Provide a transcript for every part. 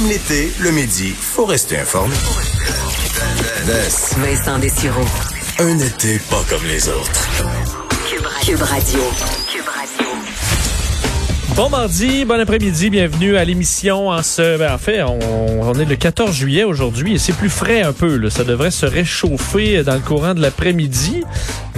Même l'été, le midi, faut rester informé. Vincent. Un été pas comme les autres. Cube Radio. Bon mardi, bon après-midi, bienvenue à l'émission en ce... Ben, en fait, on, on est le 14 juillet aujourd'hui et c'est plus frais un peu. Là. Ça devrait se réchauffer dans le courant de l'après-midi,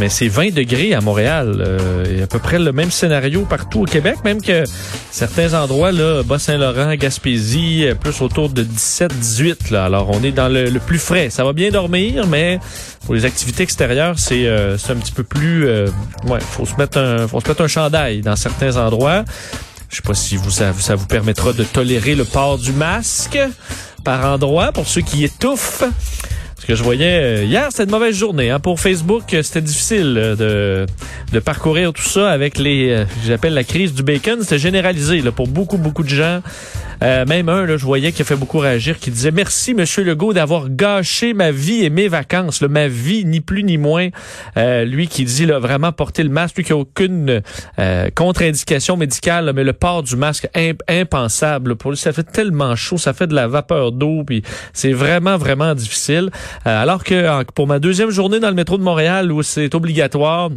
mais c'est 20 degrés à Montréal. Euh, et à peu près le même scénario partout au Québec, même que certains endroits, là, Bas-Saint-Laurent, Gaspésie, euh, plus autour de 17-18. Là. Alors, on est dans le, le, plus frais. Ça va bien dormir, mais pour les activités extérieures, c'est euh, un petit peu plus... Euh, ouais, faut se mettre un, faut se mettre un chandail dans certains endroits. Je sais pas si vous, ça, ça vous permettra de tolérer le port du masque par endroit pour ceux qui étouffent. Parce que je voyais euh, hier, c'était une mauvaise journée. Hein. Pour Facebook, c'était difficile de, de parcourir tout ça avec les, j'appelle la crise du bacon. C'était généralisé là, pour beaucoup, beaucoup de gens. Euh, même un, là, je voyais qui a fait beaucoup réagir, qui disait merci Monsieur Legault d'avoir gâché ma vie et mes vacances, ma vie ni plus ni moins. Euh, lui qui dit là, vraiment porter le masque, lui qui a aucune euh, contre-indication médicale, mais le port du masque imp impensable. Pour lui, ça fait tellement chaud, ça fait de la vapeur d'eau, puis c'est vraiment vraiment difficile. alors que pour ma deuxième journée dans le métro de Montréal où c'est obligatoire.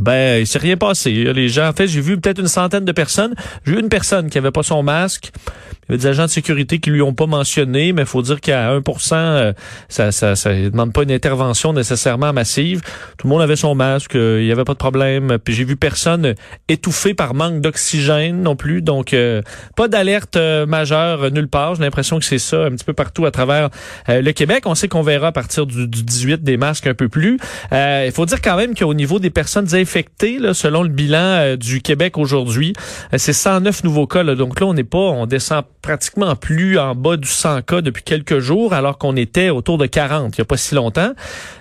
Ben, il s'est rien passé. Les gens, en fait, j'ai vu peut-être une centaine de personnes. J'ai vu une personne qui avait pas son masque. Il y avait des agents de sécurité qui lui ont pas mentionné, mais faut dire qu'à 1% euh, ça, ça, ça demande pas une intervention nécessairement massive. Tout le monde avait son masque, euh, il y avait pas de problème. Puis j'ai vu personne étouffé par manque d'oxygène non plus. Donc, euh, pas d'alerte majeure nulle part. J'ai l'impression que c'est ça un petit peu partout à travers le Québec. On sait qu'on verra à partir du, du, 18 des masques un peu plus. Il faut dire quand même qu'au niveau des personnes selon le bilan du Québec aujourd'hui, c'est 109 nouveaux cas. Donc là, on n'est pas, on descend pratiquement plus en bas du 100 cas depuis quelques jours, alors qu'on était autour de 40 il n'y a pas si longtemps.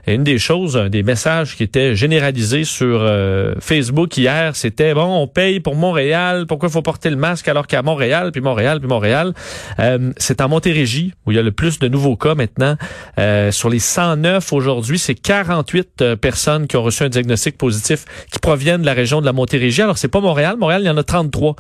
Et une des choses, un des messages qui était généralisé sur euh, Facebook hier, c'était bon, on paye pour Montréal, pourquoi faut porter le masque alors qu'à Montréal, puis Montréal, puis Montréal? Euh, c'est en Montérégie où il y a le plus de nouveaux cas maintenant. Euh, sur les 109 aujourd'hui, c'est 48 personnes qui ont reçu un diagnostic positif qui proviennent de la région de la Montérégie. Alors c'est pas Montréal, Montréal, il y en a 33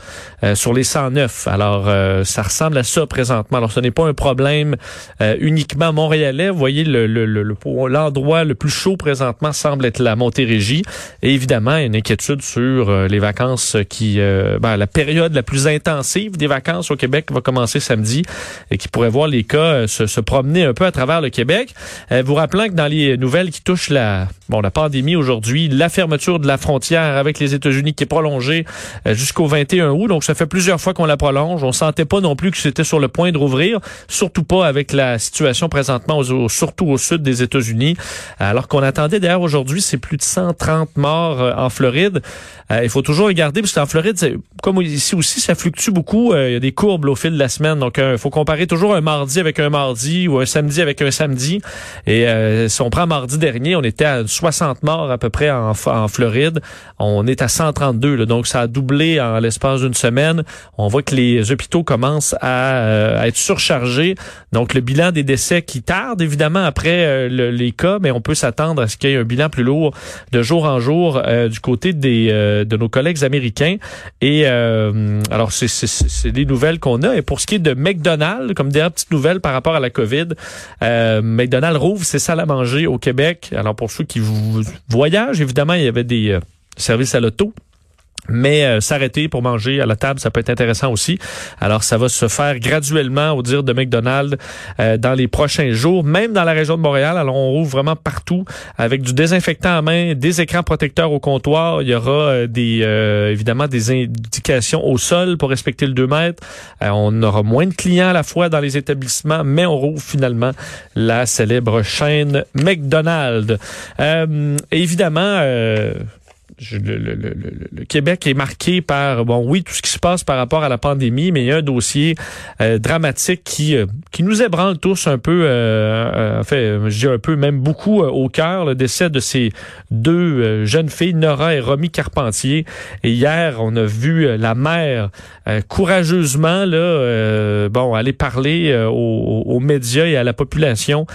sur les 109. Alors ça ressemble à ça présentement. Alors, ce n'est pas un problème euh, uniquement montréalais. Vous voyez, l'endroit le, le, le, plus chaud présentement semble être la Montérégie. Et évidemment, une inquiétude sur euh, les vacances qui... Euh, ben, la période la plus intensive des vacances au Québec va commencer samedi et qui pourrait voir les cas se, se, promener un peu à travers le Québec. vous rappelant que dans les nouvelles qui touchent la, bon, la pandémie aujourd'hui, la fermeture de la frontière avec les États-Unis qui est prolongée jusqu'au 21 août. Donc, ça fait plusieurs fois qu'on la prolonge. On sentait pas non plus que c'était sur le point de rouvrir, surtout pas avec la situation présentement, surtout au sud des États-Unis. Alors qu'on attendait d'ailleurs aujourd'hui, c'est plus de 130 morts euh, en Floride. Euh, il faut toujours regarder, parce qu'en Floride, comme ici aussi, ça fluctue beaucoup. Euh, il y a des courbes au fil de la semaine. Donc, il faut comparer toujours un mardi avec un mardi ou un samedi avec un samedi. Et si on prend mardi dernier, on était à 60 morts à peu près en, Floride. On est à 132. Là, donc, ça a doublé en l'espace d'une semaine. On voit que les hôpitaux commencent euh, à, être surchargé. Donc, le bilan des décès qui tarde, évidemment, après euh, les cas, mais on peut s'attendre à ce qu'il y ait un bilan plus lourd de jour en jour euh, du côté des de nos collègues américains. Et alors, c'est des nouvelles qu'on a. Et pour ce qui est de McDonald's, comme dernière petite nouvelle par rapport à la COVID, McDonald's rouvre ses salles à manger au Québec. Alors, pour ceux qui voyagent, évidemment, il y avait des services à l'auto mais euh, s'arrêter pour manger à la table, ça peut être intéressant aussi. Alors, ça va se faire graduellement, au dire de McDonald's, euh, dans les prochains jours, même dans la région de Montréal. Alors, on rouvre vraiment partout avec du désinfectant à main, des écrans protecteurs au comptoir. Il y aura euh, évidemment des indications au sol pour respecter le 2 mètres. on aura moins de clients à la fois dans les établissements, mais on rouvre finalement la célèbre chaîne McDonald's. évidemment le, le, le, le, Québec est marqué par, bon, oui, tout ce qui se passe par rapport à la pandémie, mais il y a un dossier euh, dramatique qui euh, qui nous ébranle tous un peu, euh, fait, je dis un peu, même beaucoup au cœur, le décès de ces deux jeunes filles, Nora et Romy Carpentier. Et hier, on a vu la mère courageusement, là, bon, aller parler aux, aux, médias et à la population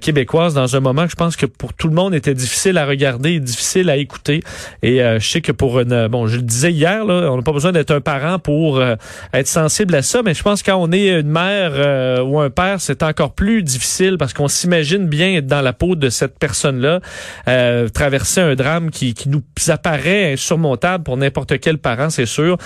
québécoise dans un moment que je pense que pour tout le monde était difficile à regarder et difficile à écouter. Et euh, je sais que pour une, bon, je le disais hier, on n'a pas besoin d'être un parent pour euh, être sensible à ça, mais je pense que quand on est une mère euh, ou un père, c'est encore plus difficile parce qu'on s'imagine bien être dans la peau de cette personne-là, traverser un drame qui, qui nous apparaît insurmontable pour n'importe quel parent, c'est sûr.